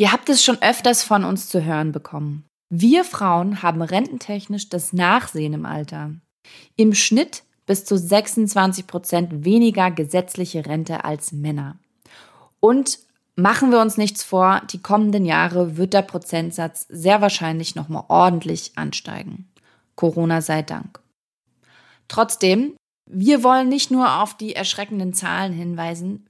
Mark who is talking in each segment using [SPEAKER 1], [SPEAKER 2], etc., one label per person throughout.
[SPEAKER 1] Ihr habt es schon öfters von uns zu hören bekommen. Wir Frauen haben rententechnisch das Nachsehen im Alter. Im Schnitt bis zu 26 Prozent weniger gesetzliche Rente als Männer. Und machen wir uns nichts vor, die kommenden Jahre wird der Prozentsatz sehr wahrscheinlich nochmal ordentlich ansteigen. Corona sei Dank. Trotzdem, wir wollen nicht nur auf die erschreckenden Zahlen hinweisen,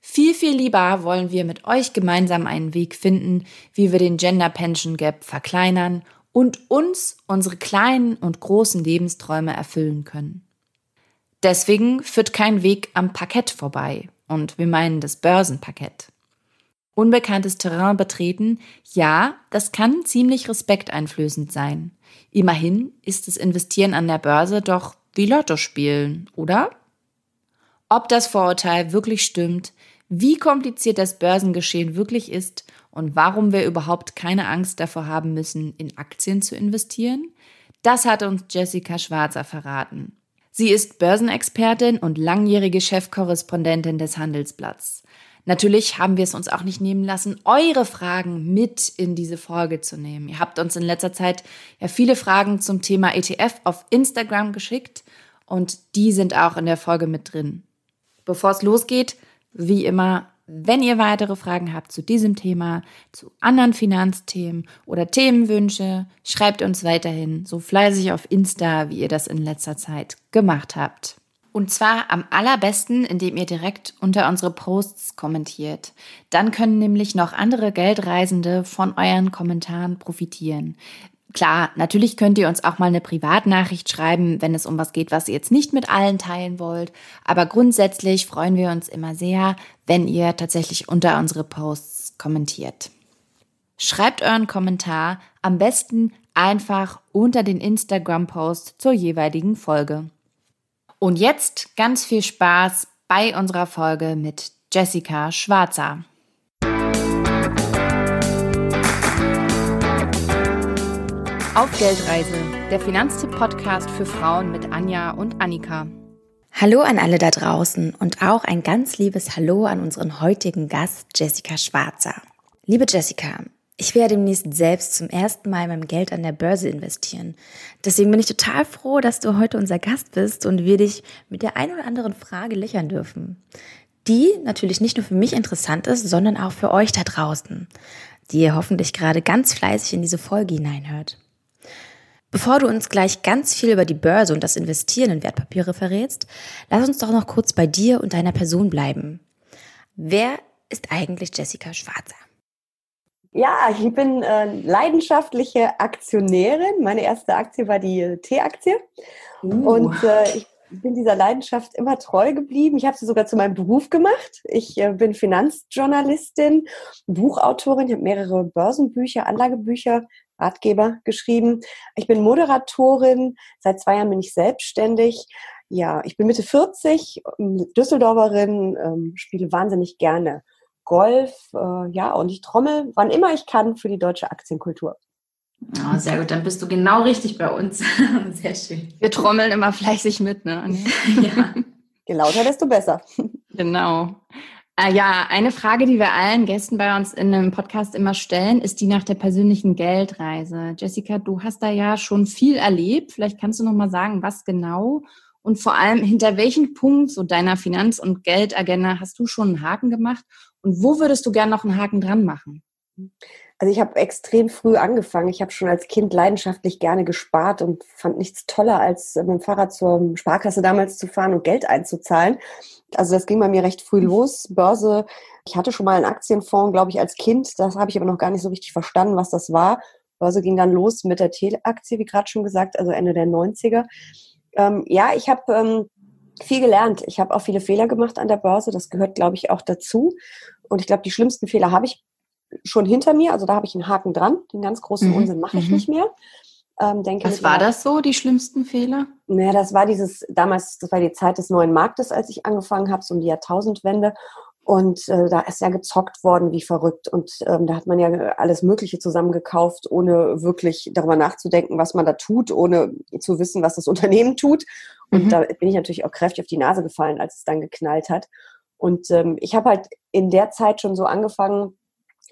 [SPEAKER 1] viel, viel lieber wollen wir mit euch gemeinsam einen Weg finden, wie wir den Gender Pension Gap verkleinern und uns unsere kleinen und großen Lebensträume erfüllen können. Deswegen führt kein Weg am Parkett vorbei und wir meinen das Börsenparkett. Unbekanntes Terrain betreten, ja, das kann ziemlich respekteinflößend sein. Immerhin ist das Investieren an der Börse doch wie Lotto spielen, oder? Ob das Vorurteil wirklich stimmt, wie kompliziert das Börsengeschehen wirklich ist und warum wir überhaupt keine Angst davor haben müssen, in Aktien zu investieren, das hat uns Jessica Schwarzer verraten. Sie ist Börsenexpertin und langjährige Chefkorrespondentin des Handelsblatts. Natürlich haben wir es uns auch nicht nehmen lassen, eure Fragen mit in diese Folge zu nehmen. Ihr habt uns in letzter Zeit ja viele Fragen zum Thema ETF auf Instagram geschickt und die sind auch in der Folge mit drin. Bevor es losgeht, wie immer, wenn ihr weitere Fragen habt zu diesem Thema, zu anderen Finanzthemen oder Themenwünsche, schreibt uns weiterhin so fleißig auf Insta, wie ihr das in letzter Zeit gemacht habt. Und zwar am allerbesten, indem ihr direkt unter unsere Posts kommentiert. Dann können nämlich noch andere Geldreisende von euren Kommentaren profitieren. Klar, natürlich könnt ihr uns auch mal eine Privatnachricht schreiben, wenn es um was geht, was ihr jetzt nicht mit allen teilen wollt. Aber grundsätzlich freuen wir uns immer sehr, wenn ihr tatsächlich unter unsere Posts kommentiert. Schreibt euren Kommentar am besten einfach unter den Instagram-Post zur jeweiligen Folge. Und jetzt ganz viel Spaß bei unserer Folge mit Jessica Schwarzer. Auf Geldreise, der Finanztipp-Podcast für Frauen mit Anja und Annika.
[SPEAKER 2] Hallo an alle da draußen und auch ein ganz liebes Hallo an unseren heutigen Gast Jessica Schwarzer. Liebe Jessica, ich werde demnächst selbst zum ersten Mal mein Geld an der Börse investieren. Deswegen bin ich total froh, dass du heute unser Gast bist und wir dich mit der ein oder anderen Frage löchern dürfen. Die natürlich nicht nur für mich interessant ist, sondern auch für euch da draußen, die ihr hoffentlich gerade ganz fleißig in diese Folge hineinhört. Bevor du uns gleich ganz viel über die Börse und das Investieren in Wertpapiere verrätst, lass uns doch noch kurz bei dir und deiner Person bleiben. Wer ist eigentlich Jessica Schwarzer?
[SPEAKER 3] Ja, ich bin äh, leidenschaftliche Aktionärin. Meine erste Aktie war die T-Aktie. Uh. Und äh, ich bin dieser Leidenschaft immer treu geblieben. Ich habe sie sogar zu meinem Beruf gemacht. Ich äh, bin Finanzjournalistin, Buchautorin. Ich habe mehrere Börsenbücher, Anlagebücher Ratgeber geschrieben. Ich bin Moderatorin, seit zwei Jahren bin ich selbstständig. Ja, ich bin Mitte 40, Düsseldorferin, ähm, spiele wahnsinnig gerne Golf, äh, ja, und ich trommel, wann immer ich kann, für die deutsche Aktienkultur.
[SPEAKER 1] Oh, sehr gut, dann bist du genau richtig bei uns. sehr schön. Wir trommeln immer fleißig mit, ne?
[SPEAKER 3] ja. Je lauter, desto besser.
[SPEAKER 1] Genau. Äh, ja, eine Frage, die wir allen Gästen bei uns in einem Podcast immer stellen, ist die nach der persönlichen Geldreise. Jessica, du hast da ja schon viel erlebt. Vielleicht kannst du noch mal sagen, was genau und vor allem hinter welchen Punkt so deiner Finanz- und Geldagenda hast du schon einen Haken gemacht und wo würdest du gern noch einen Haken dran machen?
[SPEAKER 3] Also ich habe extrem früh angefangen. Ich habe schon als Kind leidenschaftlich gerne gespart und fand nichts toller, als mit dem Fahrrad zur Sparkasse damals zu fahren und Geld einzuzahlen. Also das ging bei mir recht früh los. Börse, ich hatte schon mal einen Aktienfonds, glaube ich, als Kind. Das habe ich aber noch gar nicht so richtig verstanden, was das war. Börse ging dann los mit der Teleaktie, wie gerade schon gesagt, also Ende der 90er. Ähm, ja, ich habe ähm, viel gelernt. Ich habe auch viele Fehler gemacht an der Börse. Das gehört, glaube ich, auch dazu. Und ich glaube, die schlimmsten Fehler habe ich schon hinter mir. Also da habe ich einen Haken dran. Den ganz großen mhm. Unsinn mache ich mhm. nicht mehr.
[SPEAKER 1] Ähm, denke Was war das so, die schlimmsten Fehler?
[SPEAKER 3] Naja, das war dieses, damals, das war die Zeit des neuen Marktes, als ich angefangen habe, so um die Jahrtausendwende. Und äh, da ist ja gezockt worden wie verrückt. Und ähm, da hat man ja alles Mögliche zusammengekauft, ohne wirklich darüber nachzudenken, was man da tut, ohne zu wissen, was das Unternehmen tut. Und mhm. da bin ich natürlich auch kräftig auf die Nase gefallen, als es dann geknallt hat. Und ähm, ich habe halt in der Zeit schon so angefangen,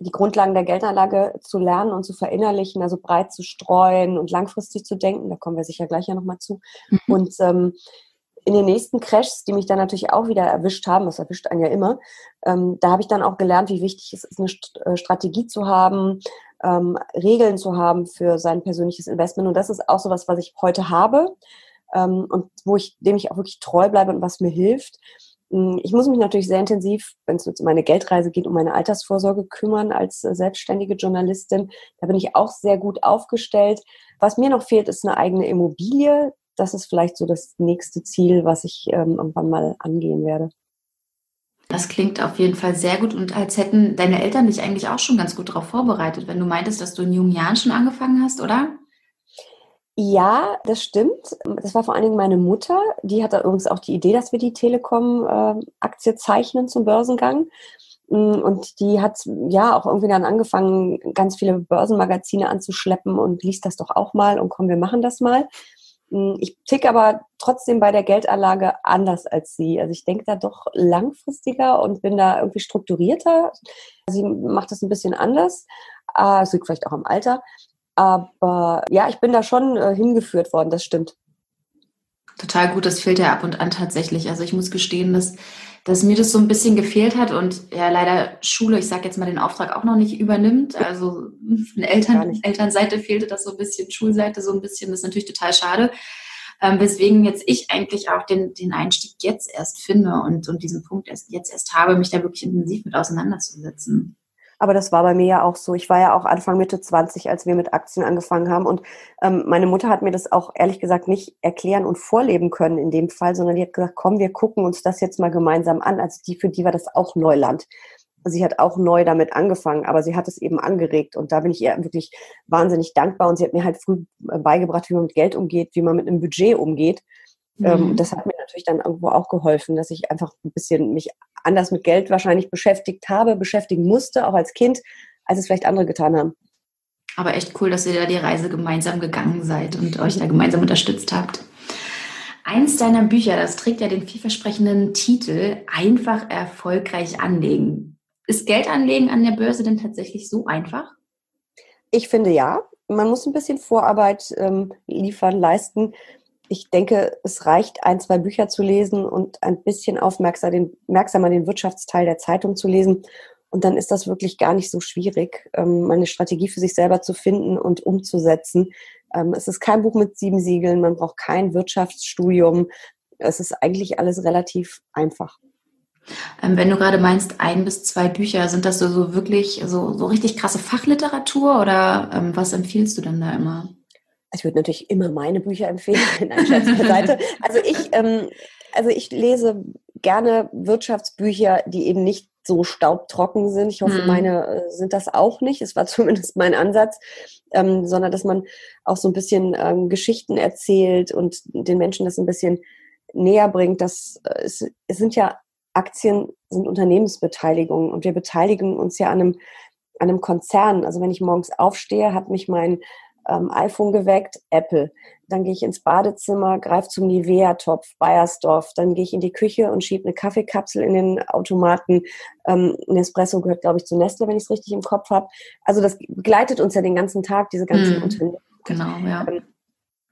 [SPEAKER 3] die Grundlagen der Geldanlage zu lernen und zu verinnerlichen, also breit zu streuen und langfristig zu denken. Da kommen wir sicher gleich ja nochmal zu. Mhm. Und ähm, in den nächsten Crashs, die mich dann natürlich auch wieder erwischt haben, das erwischt einen ja immer, ähm, da habe ich dann auch gelernt, wie wichtig es ist, eine St äh, Strategie zu haben, ähm, Regeln zu haben für sein persönliches Investment. Und das ist auch so was, was ich heute habe ähm, und wo ich, dem ich auch wirklich treu bleibe und was mir hilft. Hm, ich muss mich natürlich sehr intensiv, wenn es um meine Geldreise geht, um meine Altersvorsorge kümmern als äh, selbstständige Journalistin. Da bin ich auch sehr gut aufgestellt. Was mir noch fehlt, ist eine eigene Immobilie. Das ist vielleicht so das nächste Ziel, was ich ähm, irgendwann mal angehen werde.
[SPEAKER 2] Das klingt auf jeden Fall sehr gut und als hätten deine Eltern dich eigentlich auch schon ganz gut darauf vorbereitet, wenn du meintest, dass du in jungen Jahren schon angefangen hast, oder?
[SPEAKER 3] Ja, das stimmt. Das war vor allen Dingen meine Mutter. Die hatte übrigens auch die Idee, dass wir die Telekom-Aktie zeichnen zum Börsengang. Mm, und die hat ja auch irgendwie dann angefangen, ganz viele Börsenmagazine anzuschleppen und liest das doch auch mal und komm, wir machen das mal. Mm, ich tick aber trotzdem bei der Geldanlage anders als sie. Also ich denke da doch langfristiger und bin da irgendwie strukturierter. Sie macht das ein bisschen anders. Ah, es liegt vielleicht auch am Alter. Aber ja, ich bin da schon äh, hingeführt worden, das stimmt.
[SPEAKER 2] Total gut, das fehlt ja ab und an tatsächlich. Also ich muss gestehen, dass, dass mir das so ein bisschen gefehlt hat und ja leider Schule, ich sage jetzt mal den Auftrag auch noch nicht übernimmt. Also von Eltern, Elternseite fehlte das so ein bisschen, Schulseite so ein bisschen, das ist natürlich total schade. Ähm, weswegen jetzt ich eigentlich auch den, den Einstieg jetzt erst finde und, und diesen Punkt erst, jetzt erst habe, mich da wirklich intensiv mit auseinanderzusetzen.
[SPEAKER 3] Aber das war bei mir ja auch so. Ich war ja auch Anfang Mitte 20, als wir mit Aktien angefangen haben. Und ähm, meine Mutter hat mir das auch ehrlich gesagt nicht erklären und vorleben können in dem Fall, sondern die hat gesagt, komm, wir gucken uns das jetzt mal gemeinsam an. Also die, für die war das auch Neuland. Sie hat auch neu damit angefangen, aber sie hat es eben angeregt. Und da bin ich ihr wirklich wahnsinnig dankbar. Und sie hat mir halt früh äh, beigebracht, wie man mit Geld umgeht, wie man mit einem Budget umgeht. Ähm, mhm. das hat mir natürlich dann irgendwo auch geholfen, dass ich einfach ein bisschen mich anders mit Geld wahrscheinlich beschäftigt habe, beschäftigen musste, auch als Kind, als es vielleicht andere getan haben.
[SPEAKER 2] Aber echt cool, dass ihr da die Reise gemeinsam gegangen seid und euch da gemeinsam unterstützt habt. Eins deiner Bücher, das trägt ja den vielversprechenden Titel Einfach erfolgreich anlegen. Ist Geldanlegen an der Börse denn tatsächlich so einfach?
[SPEAKER 3] Ich finde ja. Man muss ein bisschen Vorarbeit ähm, liefern, leisten ich denke, es reicht, ein, zwei Bücher zu lesen und ein bisschen aufmerksamer den, Wirtschaftsteil der Zeitung zu lesen. Und dann ist das wirklich gar nicht so schwierig, ähm, eine Strategie für sich selber zu finden und umzusetzen. Ähm, es ist kein Buch mit sieben Siegeln, man braucht kein Wirtschaftsstudium. Es ist eigentlich alles relativ einfach.
[SPEAKER 2] Ähm, wenn du gerade meinst, ein bis zwei Bücher, sind das so, so wirklich so, so richtig krasse Fachliteratur oder was empfiehlst du denn da immer?
[SPEAKER 3] Ich würde natürlich immer meine Bücher empfehlen, Nein, Scherz beiseite. Also ich, ähm, also ich lese gerne Wirtschaftsbücher, die eben nicht so staubtrocken sind. Ich hoffe, mhm. meine äh, sind das auch nicht. Es war zumindest mein Ansatz, ähm, sondern dass man auch so ein bisschen ähm, Geschichten erzählt und den Menschen das ein bisschen näher bringt. Das äh, es, es sind ja Aktien, sind Unternehmensbeteiligungen und wir beteiligen uns ja an einem, an einem Konzern. Also wenn ich morgens aufstehe, hat mich mein ähm, iPhone geweckt, Apple. Dann gehe ich ins Badezimmer, greife zum Nivea-Topf, Bayersdorf. Dann gehe ich in die Küche und schiebe eine Kaffeekapsel in den Automaten. Ähm, Nespresso gehört, glaube ich, zu Nestle, wenn ich es richtig im Kopf habe. Also das begleitet uns ja den ganzen Tag, diese ganzen hm, Unternehmen.
[SPEAKER 2] Genau, ja.
[SPEAKER 3] Ähm,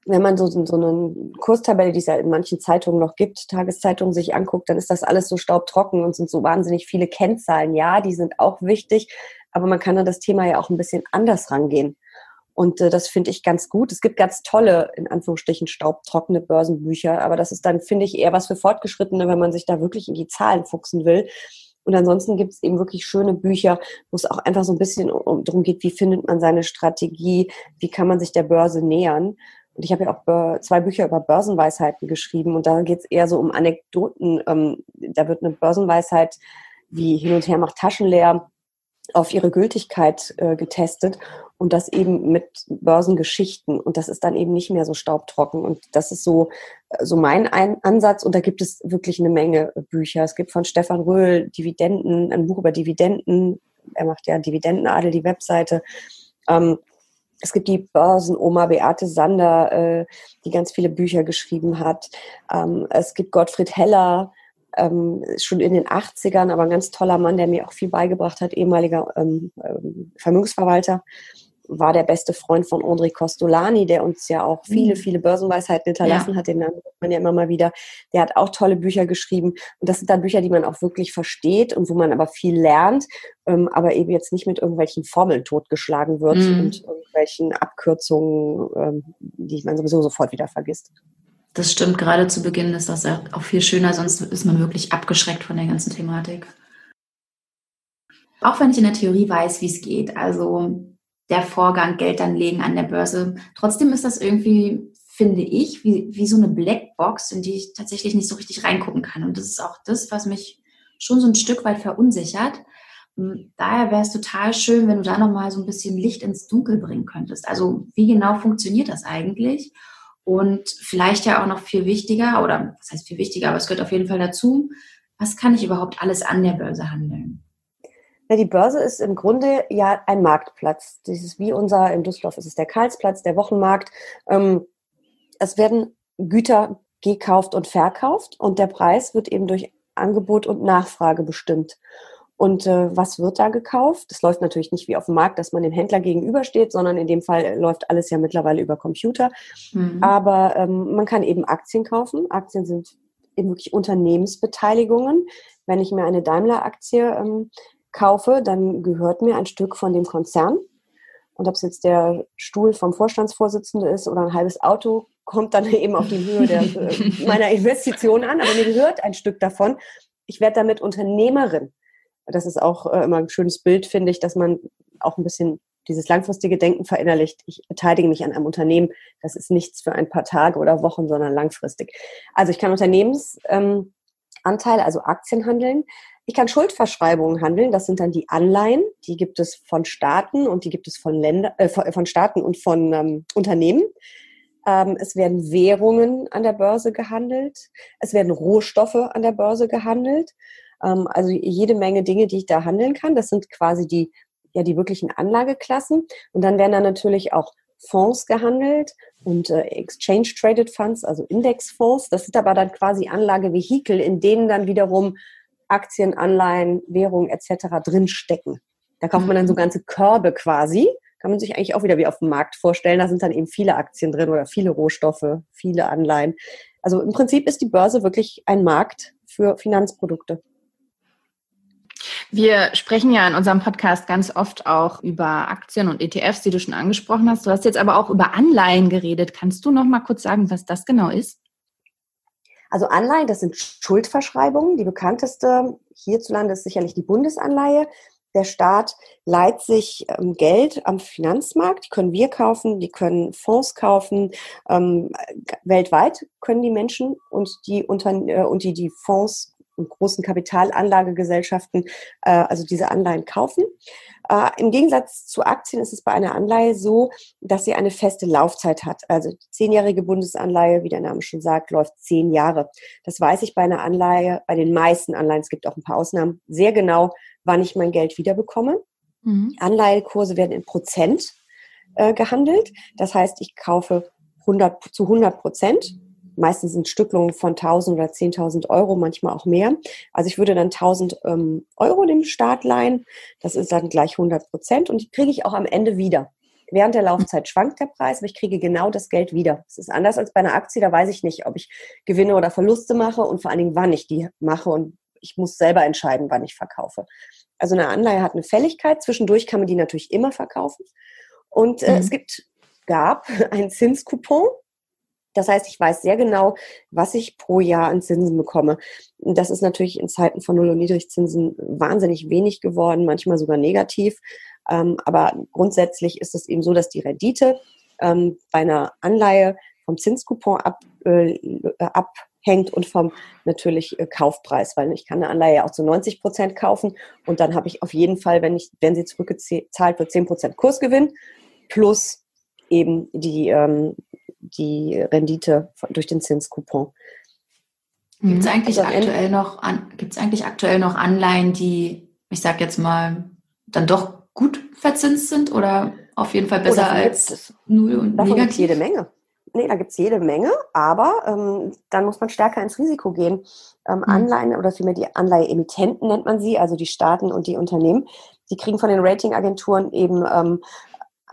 [SPEAKER 3] wenn man so, so eine Kurstabelle, die es ja in manchen Zeitungen noch gibt, Tageszeitungen sich anguckt, dann ist das alles so staubtrocken und sind so wahnsinnig viele Kennzahlen. Ja, die sind auch wichtig, aber man kann an das Thema ja auch ein bisschen anders rangehen. Und äh, das finde ich ganz gut. Es gibt ganz tolle, in Anführungsstrichen, staubtrockene Börsenbücher, aber das ist dann, finde ich, eher was für Fortgeschrittene, wenn man sich da wirklich in die Zahlen fuchsen will. Und ansonsten gibt es eben wirklich schöne Bücher, wo es auch einfach so ein bisschen um, darum geht, wie findet man seine Strategie, wie kann man sich der Börse nähern. Und ich habe ja auch zwei Bücher über Börsenweisheiten geschrieben und da geht es eher so um Anekdoten. Ähm, da wird eine Börsenweisheit wie hin und her macht Taschen leer auf ihre Gültigkeit äh, getestet und das eben mit Börsengeschichten und das ist dann eben nicht mehr so staubtrocken und das ist so äh, so mein ein Ansatz und da gibt es wirklich eine Menge Bücher. Es gibt von Stefan Röhl Dividenden, ein Buch über Dividenden. Er macht ja Dividendenadel, die Webseite. Ähm, es gibt die Börsenoma Beate Sander, äh, die ganz viele Bücher geschrieben hat. Ähm, es gibt Gottfried Heller, ähm, schon in den 80ern, aber ein ganz toller Mann, der mir auch viel beigebracht hat, ehemaliger ähm, ähm, Vermögensverwalter war der beste Freund von André Costolani, der uns ja auch viele, mhm. viele Börsenweisheiten hinterlassen ja. hat. Den nennt man ja immer mal wieder. Der hat auch tolle Bücher geschrieben. Und das sind dann Bücher, die man auch wirklich versteht und wo man aber viel lernt, ähm, aber eben jetzt nicht mit irgendwelchen Formeln totgeschlagen wird mhm. und irgendwelchen Abkürzungen, ähm, die man sowieso sofort wieder vergisst.
[SPEAKER 2] Das stimmt, gerade zu Beginn ist das auch viel schöner, sonst ist man wirklich abgeschreckt von der ganzen Thematik. Auch wenn ich in der Theorie weiß, wie es geht. Also der Vorgang Geld anlegen an der Börse. Trotzdem ist das irgendwie, finde ich, wie, wie so eine Blackbox, in die ich tatsächlich nicht so richtig reingucken kann. Und das ist auch das, was mich schon so ein Stück weit verunsichert. Hm, daher wäre es total schön, wenn du da nochmal so ein bisschen Licht ins Dunkel bringen könntest. Also wie genau funktioniert das eigentlich? Und vielleicht ja auch noch viel wichtiger, oder was heißt viel wichtiger, aber es gehört auf jeden Fall dazu, was kann ich überhaupt alles an der Börse handeln?
[SPEAKER 3] Ja, die Börse ist im Grunde ja ein Marktplatz. Das ist wie unser, in Düsseldorf ist es der Karlsplatz, der Wochenmarkt. Ähm, es werden Güter gekauft und verkauft und der Preis wird eben durch Angebot und Nachfrage bestimmt. Und äh, was wird da gekauft? Das läuft natürlich nicht wie auf dem Markt, dass man dem Händler gegenübersteht, sondern in dem Fall läuft alles ja mittlerweile über Computer. Mhm. Aber ähm, man kann eben Aktien kaufen. Aktien sind eben wirklich Unternehmensbeteiligungen. Wenn ich mir eine Daimler-Aktie ähm, kaufe, dann gehört mir ein Stück von dem Konzern. Und ob es jetzt der Stuhl vom Vorstandsvorsitzenden ist oder ein halbes Auto, kommt dann eben auf die Höhe der, äh, meiner Investition an. Aber mir gehört ein Stück davon. Ich werde damit Unternehmerin. Das ist auch äh, immer ein schönes Bild, finde ich, dass man auch ein bisschen dieses langfristige Denken verinnerlicht. Ich beteilige mich an einem Unternehmen. Das ist nichts für ein paar Tage oder Wochen, sondern langfristig. Also ich kann Unternehmensanteile, ähm, also Aktien handeln. Ich kann Schuldverschreibungen handeln. Das sind dann die Anleihen. Die gibt es von Staaten und die gibt es von Länder, äh, von Staaten und von ähm, Unternehmen. Ähm, es werden Währungen an der Börse gehandelt. Es werden Rohstoffe an der Börse gehandelt. Ähm, also jede Menge Dinge, die ich da handeln kann. Das sind quasi die, ja, die wirklichen Anlageklassen. Und dann werden da natürlich auch Fonds gehandelt und äh, Exchange Traded Funds, also Indexfonds. Das sind aber dann quasi Anlagevehikel, in denen dann wiederum Aktien, Anleihen, Währungen etc. drinstecken. Da kauft man dann so mhm. ganze Körbe quasi. Kann man sich eigentlich auch wieder wie auf dem Markt vorstellen. Da sind dann eben viele Aktien drin oder viele Rohstoffe, viele Anleihen. Also im Prinzip ist die Börse wirklich ein Markt für Finanzprodukte.
[SPEAKER 1] Wir sprechen ja in unserem Podcast ganz oft auch über Aktien und ETFs, die du schon angesprochen hast. Du hast jetzt aber auch über Anleihen geredet. Kannst du noch mal kurz sagen, was das genau ist?
[SPEAKER 3] Also Anleihen, das sind Schuldverschreibungen. Die bekannteste hierzulande ist sicherlich die Bundesanleihe. Der Staat leiht sich ähm, Geld am Finanzmarkt. Die können wir kaufen, die können Fonds kaufen. Ähm, weltweit können die Menschen und die, äh, und die, die Fonds großen Kapitalanlagegesellschaften äh, also diese Anleihen kaufen. Äh, Im Gegensatz zu Aktien ist es bei einer Anleihe so, dass sie eine feste Laufzeit hat. Also die zehnjährige Bundesanleihe, wie der Name schon sagt, läuft zehn Jahre. Das weiß ich bei einer Anleihe, bei den meisten Anleihen, es gibt auch ein paar Ausnahmen, sehr genau, wann ich mein Geld wiederbekomme. Mhm. Anleihekurse werden in Prozent äh, gehandelt. Das heißt, ich kaufe 100, zu 100 Prozent Meistens sind Stücklungen von 1000 oder 10.000 Euro, manchmal auch mehr. Also ich würde dann 1000 ähm, Euro dem Staat leihen. Das ist dann gleich 100 Prozent und die kriege ich auch am Ende wieder. Während der Laufzeit schwankt der Preis, aber ich kriege genau das Geld wieder. Es ist anders als bei einer Aktie, da weiß ich nicht, ob ich Gewinne oder Verluste mache und vor allen Dingen, wann ich die mache und ich muss selber entscheiden, wann ich verkaufe. Also eine Anleihe hat eine Fälligkeit. Zwischendurch kann man die natürlich immer verkaufen. Und äh, mhm. es gibt, gab ein Zinskupon, das heißt, ich weiß sehr genau, was ich pro Jahr an Zinsen bekomme. Das ist natürlich in Zeiten von Null- und Niedrigzinsen wahnsinnig wenig geworden, manchmal sogar negativ. Ähm, aber grundsätzlich ist es eben so, dass die Rendite ähm, bei einer Anleihe vom Zinskupon ab, äh, abhängt und vom natürlich äh, Kaufpreis, weil ich kann eine Anleihe auch zu 90 Prozent kaufen und dann habe ich auf jeden Fall, wenn ich, wenn sie zurückgezahlt wird, 10 Prozent Kursgewinn plus eben die, ähm, die Rendite durch den Zinskupon.
[SPEAKER 2] Gibt es eigentlich, also aktuell noch eigentlich aktuell noch Anleihen, die, ich sage jetzt mal, dann doch gut verzinst sind oder auf jeden fall besser oh, als null und
[SPEAKER 3] davon negativ? jede Menge. Nee, da gibt's jede Menge, aber ähm, dann muss man stärker ins Risiko gehen. Ähm, mhm. Anleihen oder vielmehr die Anleiheemittenten nennt man sie, also die Staaten und die Unternehmen, die kriegen von den Ratingagenturen eben ähm,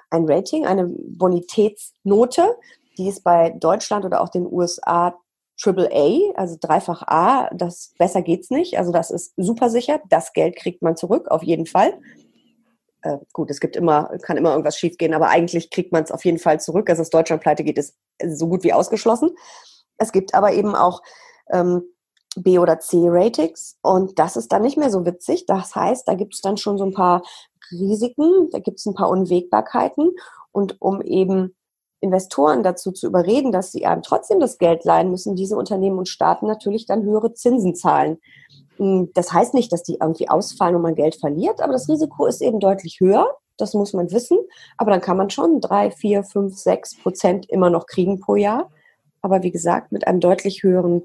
[SPEAKER 3] ein Rating, eine Bonitätsnote, die ist bei Deutschland oder auch den USA Triple A, also dreifach A, das besser geht's nicht. Also das ist super sicher. Das Geld kriegt man zurück, auf jeden Fall. Äh, gut, es gibt immer, kann immer irgendwas schiefgehen, aber eigentlich kriegt man es auf jeden Fall zurück. Also dass Deutschland pleite geht, ist so gut wie ausgeschlossen. Es gibt aber eben auch ähm, B- oder C-Ratings und das ist dann nicht mehr so witzig. Das heißt, da gibt es dann schon so ein paar Risiken, da gibt es ein paar Unwägbarkeiten und um eben Investoren dazu zu überreden, dass sie einem trotzdem das Geld leihen, müssen diese Unternehmen und Staaten natürlich dann höhere Zinsen zahlen. Hm, das heißt nicht, dass die irgendwie ausfallen und man Geld verliert, aber das Risiko ist eben deutlich höher. Das muss man wissen. Aber dann kann man schon drei, vier, fünf, sechs Prozent immer noch kriegen pro Jahr. Aber wie gesagt, mit einem deutlich höheren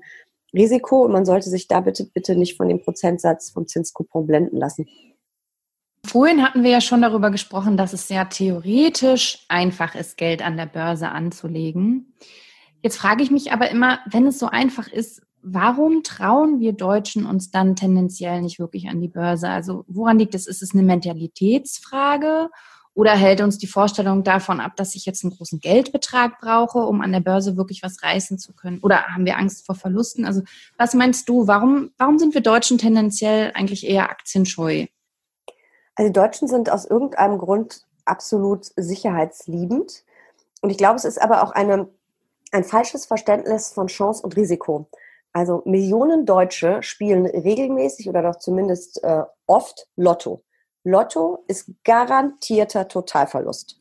[SPEAKER 3] Risiko. Und man sollte sich da bitte, bitte nicht von dem Prozentsatz vom Zinskupon blenden lassen.
[SPEAKER 1] Vorhin hatten wir ja schon darüber gesprochen, dass es sehr theoretisch einfach ist, Geld an der Börse anzulegen. Jetzt frage ich mich aber immer, wenn es so einfach ist, warum trauen wir Deutschen uns dann tendenziell nicht wirklich an die Börse? Also woran liegt es? Ist es eine Mentalitätsfrage oder hält uns die Vorstellung davon ab, dass ich jetzt einen großen Geldbetrag brauche, um an der Börse wirklich was reißen zu können? Oder haben wir Angst vor Verlusten? Also was meinst du, warum, warum sind wir Deutschen tendenziell eigentlich eher aktienscheu?
[SPEAKER 3] Also die Deutschen sind aus irgendeinem Grund absolut sicherheitsliebend. Und ich glaube, es ist aber auch eine, ein falsches Verständnis von Chance und Risiko. Also Millionen Deutsche spielen regelmäßig oder doch zumindest äh, oft Lotto. Lotto ist garantierter Totalverlust.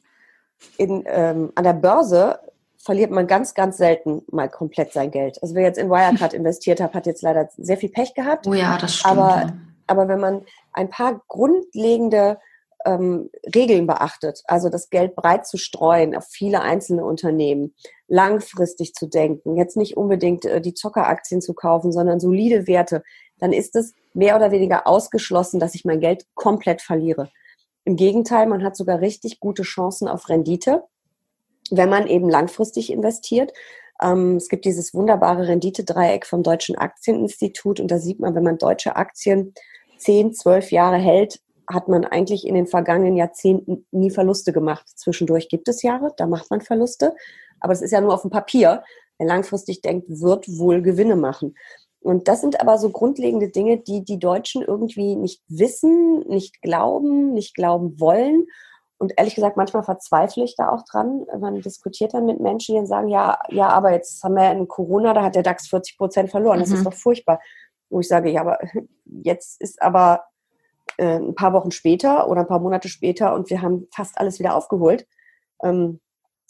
[SPEAKER 3] In, ähm, an der Börse verliert man ganz, ganz selten mal komplett sein Geld. Also wer jetzt in Wirecard investiert hat, hat jetzt leider sehr viel Pech gehabt.
[SPEAKER 1] Oh ja, das stimmt.
[SPEAKER 3] Aber aber wenn man ein paar grundlegende ähm, Regeln beachtet, also das Geld breit zu streuen auf viele einzelne Unternehmen, langfristig zu denken, jetzt nicht unbedingt äh, die Zockeraktien zu kaufen, sondern solide Werte, dann ist es mehr oder weniger ausgeschlossen, dass ich mein Geld komplett verliere. Im Gegenteil, man hat sogar richtig gute Chancen auf Rendite, wenn man eben langfristig investiert. Ähm, es gibt dieses wunderbare Renditedreieck vom Deutschen Aktieninstitut und da sieht man, wenn man deutsche Aktien zehn, zwölf Jahre hält, hat man eigentlich in den vergangenen Jahrzehnten nie Verluste gemacht. Zwischendurch gibt es Jahre, da macht man Verluste, aber es ist ja nur auf dem Papier. Wer langfristig denkt, wird wohl Gewinne machen. Und das sind aber so grundlegende Dinge, die die Deutschen irgendwie nicht wissen, nicht glauben, nicht glauben wollen. Und ehrlich gesagt, manchmal verzweifle ich da auch dran. Man diskutiert dann mit Menschen, die dann sagen, ja, ja, aber jetzt haben wir in Corona, da hat der DAX 40 Prozent verloren. Das mhm. ist doch furchtbar wo ich sage, ja, aber jetzt ist aber äh, ein paar Wochen später oder ein paar Monate später und wir haben fast alles wieder aufgeholt. Ähm,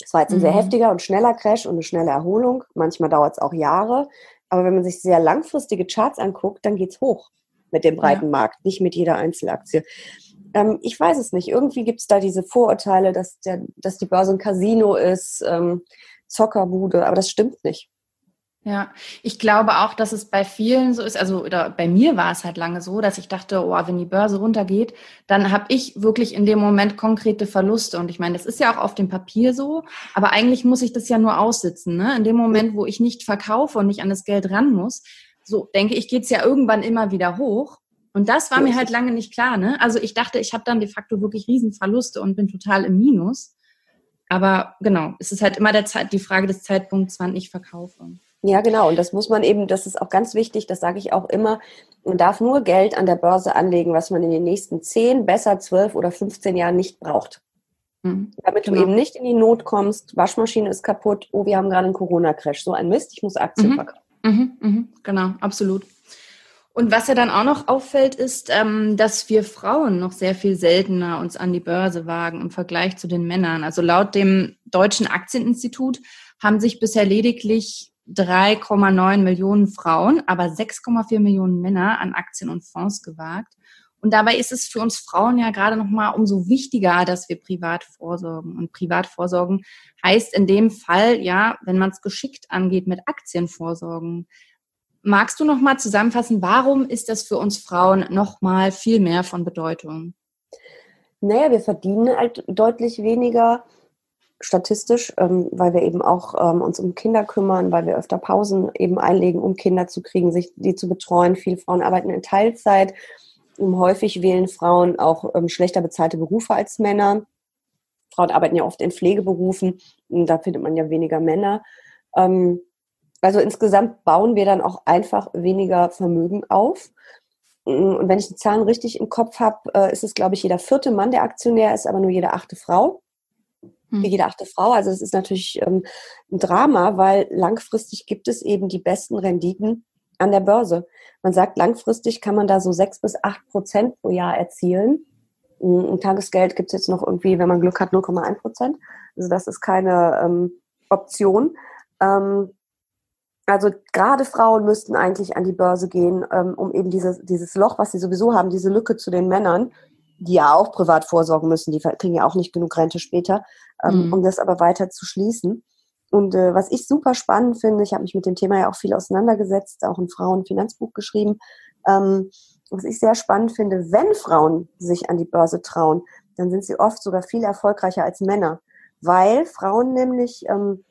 [SPEAKER 3] es war jetzt ein mhm. sehr heftiger und schneller Crash und eine schnelle Erholung. Manchmal dauert es auch Jahre. Aber wenn man sich sehr langfristige Charts anguckt, dann geht's hoch mit dem breiten ja. Markt, nicht mit jeder Einzelaktie. Ähm, ich weiß es nicht. Irgendwie gibt es da diese Vorurteile, dass, der, dass die Börse ein Casino ist, ähm, Zockerbude, aber das stimmt nicht.
[SPEAKER 1] Ja, ich glaube auch, dass es bei vielen so ist, also oder bei mir war es halt lange so, dass ich dachte, oh, wenn die Börse runtergeht, dann habe ich wirklich in dem Moment konkrete Verluste. Und ich meine, das ist ja auch auf dem Papier so, aber eigentlich muss ich das ja nur aussitzen. Ne? In dem Moment, wo ich nicht verkaufe und nicht an das Geld ran muss, so denke ich, geht's ja irgendwann immer wieder hoch. Und das war mir halt lange nicht klar. Ne? Also ich dachte, ich habe dann de facto wirklich Riesenverluste und bin total im Minus. Aber genau, es ist halt immer der Zeit, die Frage des Zeitpunkts, wann ich verkaufe.
[SPEAKER 3] Ja, genau. Und das muss man eben, das ist auch ganz wichtig, das sage ich auch immer, man darf nur Geld an der Börse anlegen, was man in den nächsten 10, besser 12 oder 15 Jahren nicht braucht. Mhm. Damit genau. du eben nicht in die Not kommst, Waschmaschine ist kaputt, oh, wir haben gerade einen Corona-Crash. So ein Mist, ich muss Aktien mhm. verkaufen.
[SPEAKER 1] Mhm. mhm. Genau, absolut. Und was ja dann auch noch auffällt, ist, ähm, dass wir Frauen noch sehr viel seltener uns an die Börse wagen im Vergleich zu den Männern. Also laut dem Deutschen Aktieninstitut haben sich bisher lediglich 3,9 Millionen Frauen, aber 6,4 Millionen Männer an Aktien und Fonds gewagt. Und dabei ist es für uns Frauen ja gerade noch mal umso wichtiger, dass wir privat vorsorgen. Und privat vorsorgen heißt in dem Fall ja, wenn man es geschickt angeht, mit Aktien vorsorgen. Magst du noch mal zusammenfassen, warum ist das für uns Frauen noch mal viel mehr von Bedeutung?
[SPEAKER 3] Naja, wir verdienen halt deutlich weniger statistisch, ähm, weil wir eben auch ähm, uns um Kinder kümmern, weil wir öfter Pausen eben einlegen, um Kinder zu kriegen, sich die zu betreuen. Viele Frauen arbeiten in Teilzeit. Um, häufig wählen Frauen auch ähm, schlechter bezahlte Berufe als Männer. Frauen arbeiten ja oft in Pflegeberufen, da findet man ja weniger Männer. Ähm, also insgesamt bauen wir dann auch einfach weniger Vermögen auf. Und wenn ich die Zahlen richtig im Kopf habe, äh, ist es, glaube ich, jeder vierte Mann der Aktionär, ist aber nur jede achte Frau. Hm. Jede achte Frau. Also das ist natürlich ähm, ein Drama, weil langfristig gibt es eben die besten Renditen an der Börse. Man sagt, langfristig kann man da so sechs bis acht Prozent pro Jahr erzielen. Ein Tagesgeld gibt es jetzt noch irgendwie, wenn man Glück hat, 0,1 Prozent. Also das ist keine ähm, Option. Ähm, also gerade Frauen müssten eigentlich an die Börse gehen, ähm, um eben dieses, dieses Loch, was sie sowieso haben, diese Lücke zu den Männern, die ja auch privat vorsorgen müssen, die kriegen ja auch nicht genug Rente später, ähm, mhm. um das aber weiter zu schließen. Und äh, was ich super spannend finde, ich habe mich mit dem Thema ja auch viel auseinandergesetzt, auch ein Frauenfinanzbuch geschrieben. Ähm, was ich sehr spannend finde, wenn Frauen sich an die Börse trauen, dann sind sie oft sogar viel erfolgreicher als Männer, weil Frauen nämlich ähm,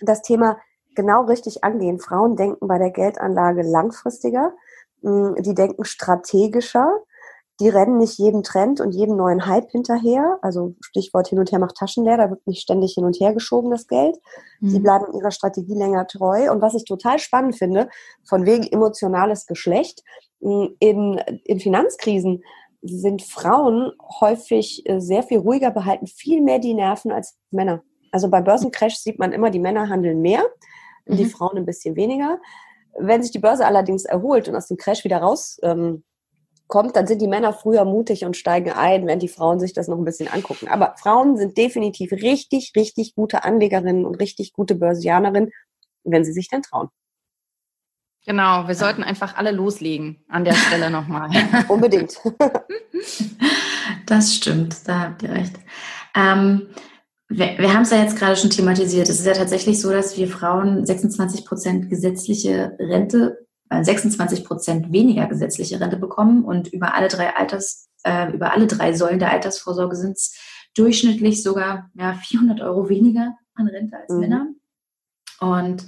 [SPEAKER 3] das Thema genau richtig angehen. Frauen denken bei der Geldanlage langfristiger, mm, die denken strategischer, die rennen nicht jedem Trend und jedem neuen Hype hinterher. Also Stichwort hin und her macht Taschen leer, da wird nicht ständig hin und her geschoben, das Geld. Mhm. Sie bleiben ihrer Strategie länger treu. Und was ich total spannend finde, von wegen emotionales Geschlecht, in, in Finanzkrisen sind Frauen häufig äh, sehr viel ruhiger, behalten viel mehr die Nerven als Männer. Also bei Börsencrash sieht man immer, die Männer handeln mehr mhm. die Frauen ein bisschen weniger. Wenn sich die Börse allerdings erholt und aus dem Crash wieder rauskommt, ähm, dann sind die Männer früher mutig und steigen ein, wenn die Frauen sich das noch ein bisschen angucken. Aber Frauen sind definitiv richtig, richtig gute Anlegerinnen und richtig gute Börsianerinnen, wenn sie sich denn trauen.
[SPEAKER 1] Genau, wir sollten einfach alle loslegen an der Stelle nochmal.
[SPEAKER 3] Unbedingt.
[SPEAKER 2] das stimmt, da habt ihr recht. Ähm, wir, wir haben es ja jetzt gerade schon thematisiert. Es ist ja tatsächlich so, dass wir Frauen 26 Prozent gesetzliche Rente, 26 Prozent weniger gesetzliche Rente bekommen und über alle drei Alters, äh, über alle drei Säulen der Altersvorsorge sind es durchschnittlich sogar ja, 400 Euro weniger an Rente als mhm. Männer. Und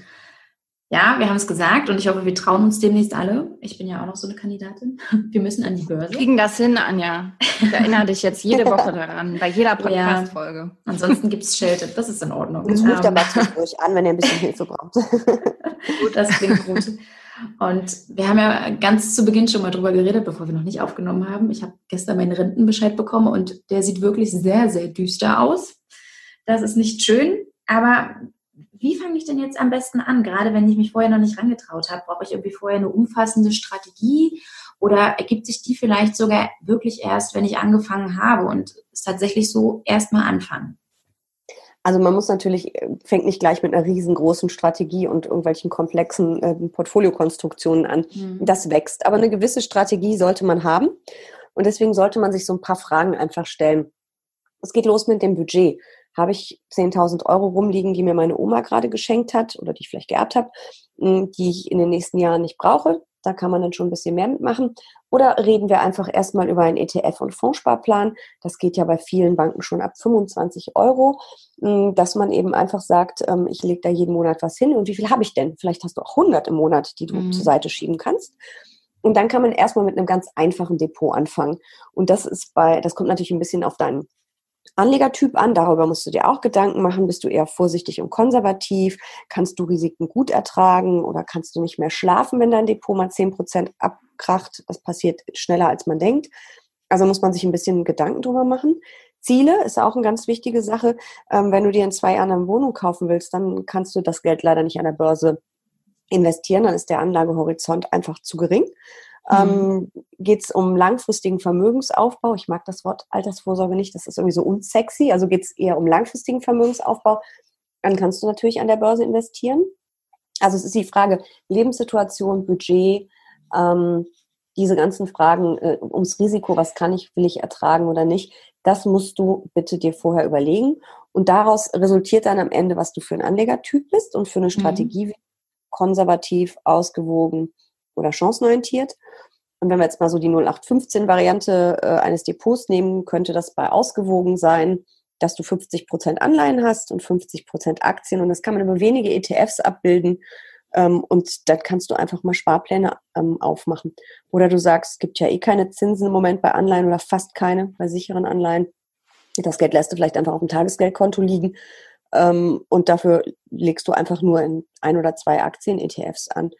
[SPEAKER 2] ja, wir haben es gesagt und ich hoffe, wir trauen uns demnächst alle. Ich bin ja auch noch so eine Kandidatin. Wir müssen an die Börse. Wir
[SPEAKER 1] kriegen das hin, Anja. Ich erinnere dich jetzt jede Woche daran, bei jeder Podcast-Folge. Ja,
[SPEAKER 2] ansonsten gibt es Schelte. Das ist in Ordnung.
[SPEAKER 3] Ich rufe da mal zwischendurch an, wenn ihr ein bisschen Hilfe braucht.
[SPEAKER 2] gut, das klingt gut. Und wir haben ja ganz zu Beginn schon mal drüber geredet, bevor wir noch nicht aufgenommen haben. Ich habe gestern meinen Rentenbescheid bekommen und der sieht wirklich sehr, sehr düster aus. Das ist nicht schön, aber wie fange ich denn jetzt am besten an? Gerade wenn ich mich vorher noch nicht rangetraut habe, brauche ich irgendwie vorher eine umfassende Strategie oder ergibt sich die vielleicht sogar wirklich erst, wenn ich angefangen habe und es tatsächlich so erstmal anfangen?
[SPEAKER 3] Also man muss natürlich, äh, fängt nicht gleich mit einer riesengroßen Strategie und irgendwelchen komplexen äh, Portfoliokonstruktionen an. Mhm. Das wächst. Aber eine gewisse Strategie sollte man haben. Und deswegen sollte man sich so ein paar Fragen einfach stellen. Es geht los mit dem Budget habe ich 10.000 Euro rumliegen, die mir meine Oma gerade geschenkt hat oder die ich vielleicht geerbt habe, hm, die ich in den nächsten Jahren nicht brauche. Da kann man dann schon ein bisschen mehr mitmachen. Oder reden wir einfach erstmal über einen ETF- und Fondssparplan. Das geht ja bei vielen Banken schon ab 25 Euro, hm, dass man eben einfach sagt, ähm, ich lege da jeden Monat was hin. Und wie viel habe ich denn? Vielleicht hast du auch 100 im Monat, die du mhm. zur Seite schieben kannst. Und dann kann man erstmal mit einem ganz einfachen Depot anfangen. Und das ist bei, das kommt natürlich ein bisschen auf deinen Anlegertyp an. Darüber musst du dir auch Gedanken machen. Bist du eher vorsichtig und konservativ? Kannst du Risiken gut ertragen oder kannst du nicht mehr schlafen, wenn dein Depot mal 10% abkracht? Das passiert schneller, als man denkt. Also muss man sich ein bisschen Gedanken drüber machen. Ziele ist auch eine ganz wichtige Sache. Ähm, wenn du dir in zwei Jahren eine Wohnung kaufen willst, dann kannst du das Geld leider nicht an der Börse investieren. Dann ist der Anlagehorizont einfach zu gering. Mhm. Ähm, geht es um langfristigen Vermögensaufbau. Ich mag das Wort Altersvorsorge nicht, das ist irgendwie so unsexy. Also geht es eher um langfristigen Vermögensaufbau. Dann kannst du natürlich an der Börse investieren. Also es ist die Frage Lebenssituation, Budget, ähm, diese ganzen Fragen äh, ums Risiko, was kann ich, will ich ertragen oder nicht, das musst du bitte dir vorher überlegen. Und daraus resultiert dann am Ende, was du für ein Anlegertyp bist und für eine mhm. Strategie, mhm. konservativ, ausgewogen, oder chancenorientiert. Und wenn wir jetzt mal so die 0815-Variante äh, eines Depots nehmen, könnte das bei ausgewogen sein, dass du 50 Prozent Anleihen hast und 50 Prozent Aktien. Und das kann man über wenige ETFs abbilden. Ähm, und dann kannst du einfach mal Sparpläne ähm, aufmachen. Oder du sagst, es gibt ja eh keine Zinsen im Moment bei Anleihen oder fast keine bei sicheren Anleihen. Das Geld lässt du vielleicht einfach auf dem Tagesgeldkonto liegen. Ähm, und dafür legst du einfach nur in ein oder zwei Aktien-ETFs an.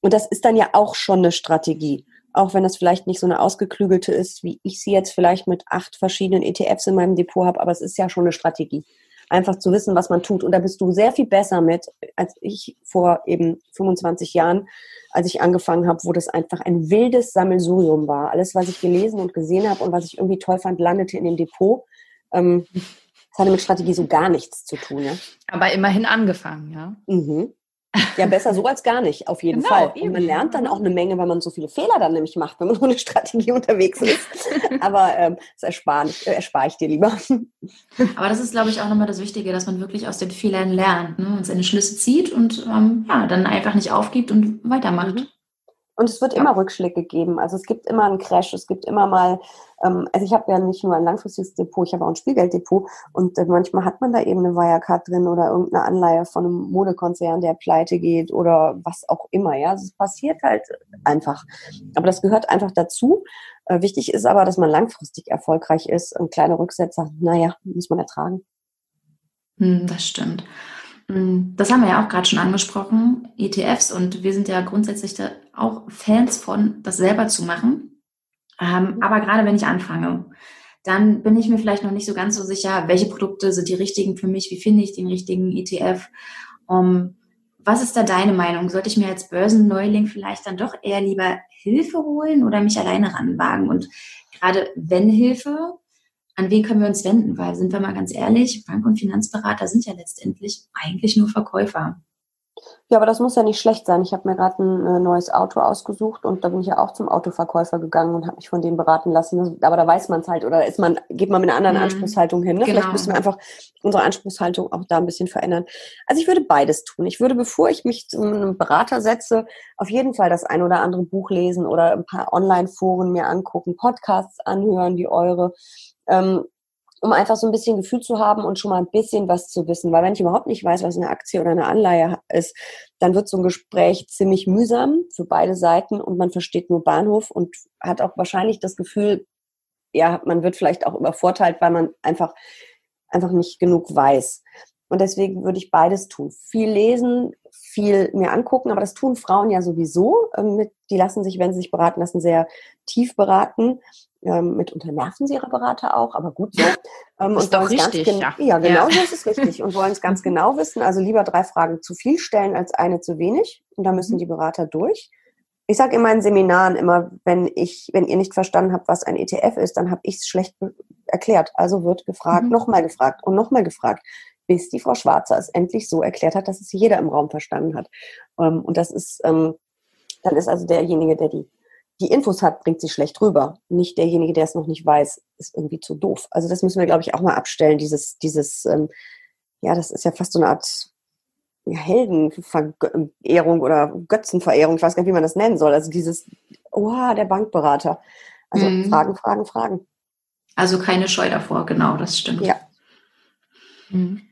[SPEAKER 3] Und das ist dann ja auch schon eine Strategie auch wenn das vielleicht nicht so eine ausgeklügelte ist, wie ich sie jetzt vielleicht mit acht verschiedenen ETFs in meinem Depot habe, aber es ist ja schon eine Strategie. Einfach zu wissen, was man tut. Und da bist du sehr viel besser mit, als ich vor eben 25 Jahren, als ich angefangen habe, wo das einfach ein wildes Sammelsurium war. Alles, was ich gelesen und gesehen habe und was ich irgendwie toll fand, landete in dem Depot. Ähm, das hatte mit Strategie so gar nichts zu tun. Ja?
[SPEAKER 1] Aber immerhin angefangen, ja.
[SPEAKER 3] Mhm. Ja, besser so als gar nicht, auf jeden genau, Fall. Und man lernt dann auch eine Menge, weil man so viele Fehler dann nämlich macht, wenn man ohne Strategie unterwegs ist. Aber ähm, das erspare ich, äh, erspare ich dir lieber.
[SPEAKER 2] Aber das ist, glaube ich, auch nochmal das Wichtige, dass man wirklich aus den Fehlern lernt ne? und seine Schlüsse zieht und ähm, ja, dann einfach nicht aufgibt und weitermacht. Mhm.
[SPEAKER 3] Und es wird immer Rückschläge geben. Also es gibt immer einen Crash, es gibt immer mal, ähm, also ich habe ja nicht nur ein langfristiges Depot, ich habe auch ein Spielgelddepot und äh, manchmal hat man da eben eine Wirecard drin oder irgendeine Anleihe von einem Modekonzern, der pleite geht oder was auch immer. Ja, also es passiert halt einfach. Aber das gehört einfach dazu. Äh, wichtig ist aber, dass man langfristig erfolgreich ist. Ein kleiner Rücksetzer, naja, muss man ertragen.
[SPEAKER 2] Hm, das stimmt. Hm, das haben wir ja auch gerade schon angesprochen, ETFs, und wir sind ja grundsätzlich auch Fans von, das selber zu machen. Ähm, aber gerade wenn ich anfange, dann bin ich mir vielleicht noch nicht so ganz so sicher, welche Produkte sind die richtigen für mich, wie finde ich den richtigen ETF. Was ist da deine Meinung? Sollte ich mir als Börsenneuling vielleicht dann doch eher lieber Hilfe holen oder mich alleine ranwagen? Und gerade wenn Hilfe, an wen können wir uns wenden? Weil, sind wir mal ganz ehrlich, Bank- und Finanzberater sind ja letztendlich eigentlich nur Verkäufer.
[SPEAKER 3] Ja, aber das muss ja nicht schlecht sein. Ich habe mir gerade ein äh, neues Auto ausgesucht und da bin ich ja auch zum Autoverkäufer gegangen und habe mich von dem beraten lassen. Aber da weiß man es halt oder ist man, geht man mit einer anderen mhm. Anspruchshaltung hin. Ne? Genau. Vielleicht müssen wir einfach unsere Anspruchshaltung auch da ein bisschen verändern. Also ich würde beides tun. Ich würde, bevor ich mich zu einem Berater setze, auf jeden Fall das ein oder andere Buch lesen oder ein paar Online-Foren mir angucken, Podcasts anhören wie eure. Ähm, um einfach so ein bisschen Gefühl zu haben und schon mal ein bisschen was zu wissen. Weil wenn ich überhaupt nicht weiß, was eine Aktie oder eine Anleihe ist, dann wird so ein Gespräch ziemlich mühsam für beide Seiten und man versteht nur Bahnhof und hat auch wahrscheinlich das Gefühl, ja, man wird vielleicht auch übervorteilt, weil man einfach, einfach nicht genug weiß. Und deswegen würde ich beides tun. Viel lesen, viel mir angucken, aber das tun Frauen ja sowieso. Ähm, die lassen sich, wenn sie sich beraten lassen, sehr tief beraten. Ähm, mitunter nerven sie ihre Berater auch, aber gut so.
[SPEAKER 1] Ähm, ist doch richtig,
[SPEAKER 3] ja. Ja, genau ja. so ist es richtig. Und wollen es ganz genau wissen. Also lieber drei Fragen zu viel stellen als eine zu wenig. Und da müssen mhm. die Berater durch. Ich sage in meinen Seminaren immer, wenn ich, wenn ihr nicht verstanden habt, was ein ETF ist, dann habe ich es schlecht erklärt. Also wird gefragt, mhm. nochmal gefragt und nochmal gefragt, bis die Frau Schwarzer es endlich so erklärt hat, dass es jeder im Raum verstanden hat. Ähm, und das ist, ähm, dann ist also derjenige, der die die Infos hat, bringt sie schlecht rüber. Nicht derjenige, der es noch nicht weiß, ist irgendwie zu doof. Also das müssen wir, glaube ich, auch mal abstellen. Dieses, dieses, ähm, ja, das ist ja fast so eine Art ja, Heldenverehrung oder Götzenverehrung. Ich weiß gar nicht, wie man das nennen soll. Also dieses, oha, der Bankberater. Also mhm. Fragen, Fragen, Fragen.
[SPEAKER 2] Also keine Scheu davor, genau, das stimmt.
[SPEAKER 3] Ja.
[SPEAKER 1] Mhm.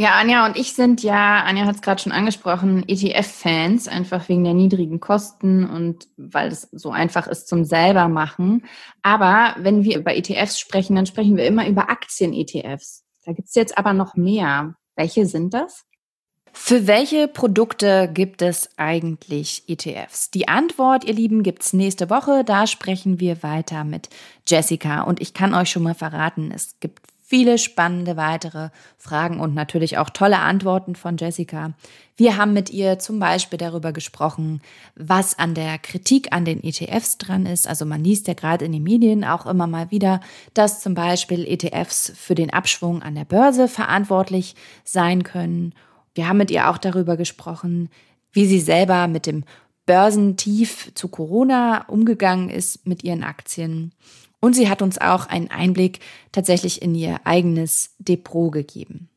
[SPEAKER 1] Ja, Anja und ich sind ja, Anja hat es gerade schon angesprochen, ETF-Fans, einfach wegen der niedrigen Kosten und weil es so einfach ist zum selber machen. Aber wenn wir über ETFs sprechen, dann sprechen wir immer über Aktien-ETFs. Da gibt es jetzt aber noch mehr. Welche sind das? Für welche Produkte gibt es eigentlich ETFs? Die Antwort, ihr Lieben, gibt's nächste Woche. Da sprechen wir weiter mit Jessica. Und ich kann euch schon mal verraten, es gibt viele spannende weitere Fragen und natürlich auch tolle Antworten von Jessica. Wir haben mit ihr zum Beispiel darüber gesprochen, was an der Kritik an den ETFs dran ist. Also man liest ja gerade in den Medien auch immer mal wieder, dass zum Beispiel ETFs für den Abschwung an der Börse verantwortlich sein können. Wir haben mit ihr auch darüber gesprochen, wie sie selber mit dem Börsentief zu Corona umgegangen ist mit ihren Aktien. Und sie hat uns auch einen Einblick tatsächlich in ihr eigenes Depot gegeben.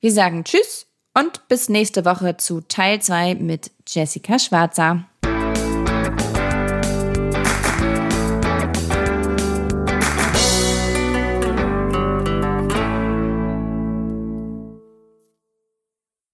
[SPEAKER 1] Wir sagen Tschüss und bis nächste Woche zu Teil 2 mit Jessica Schwarzer.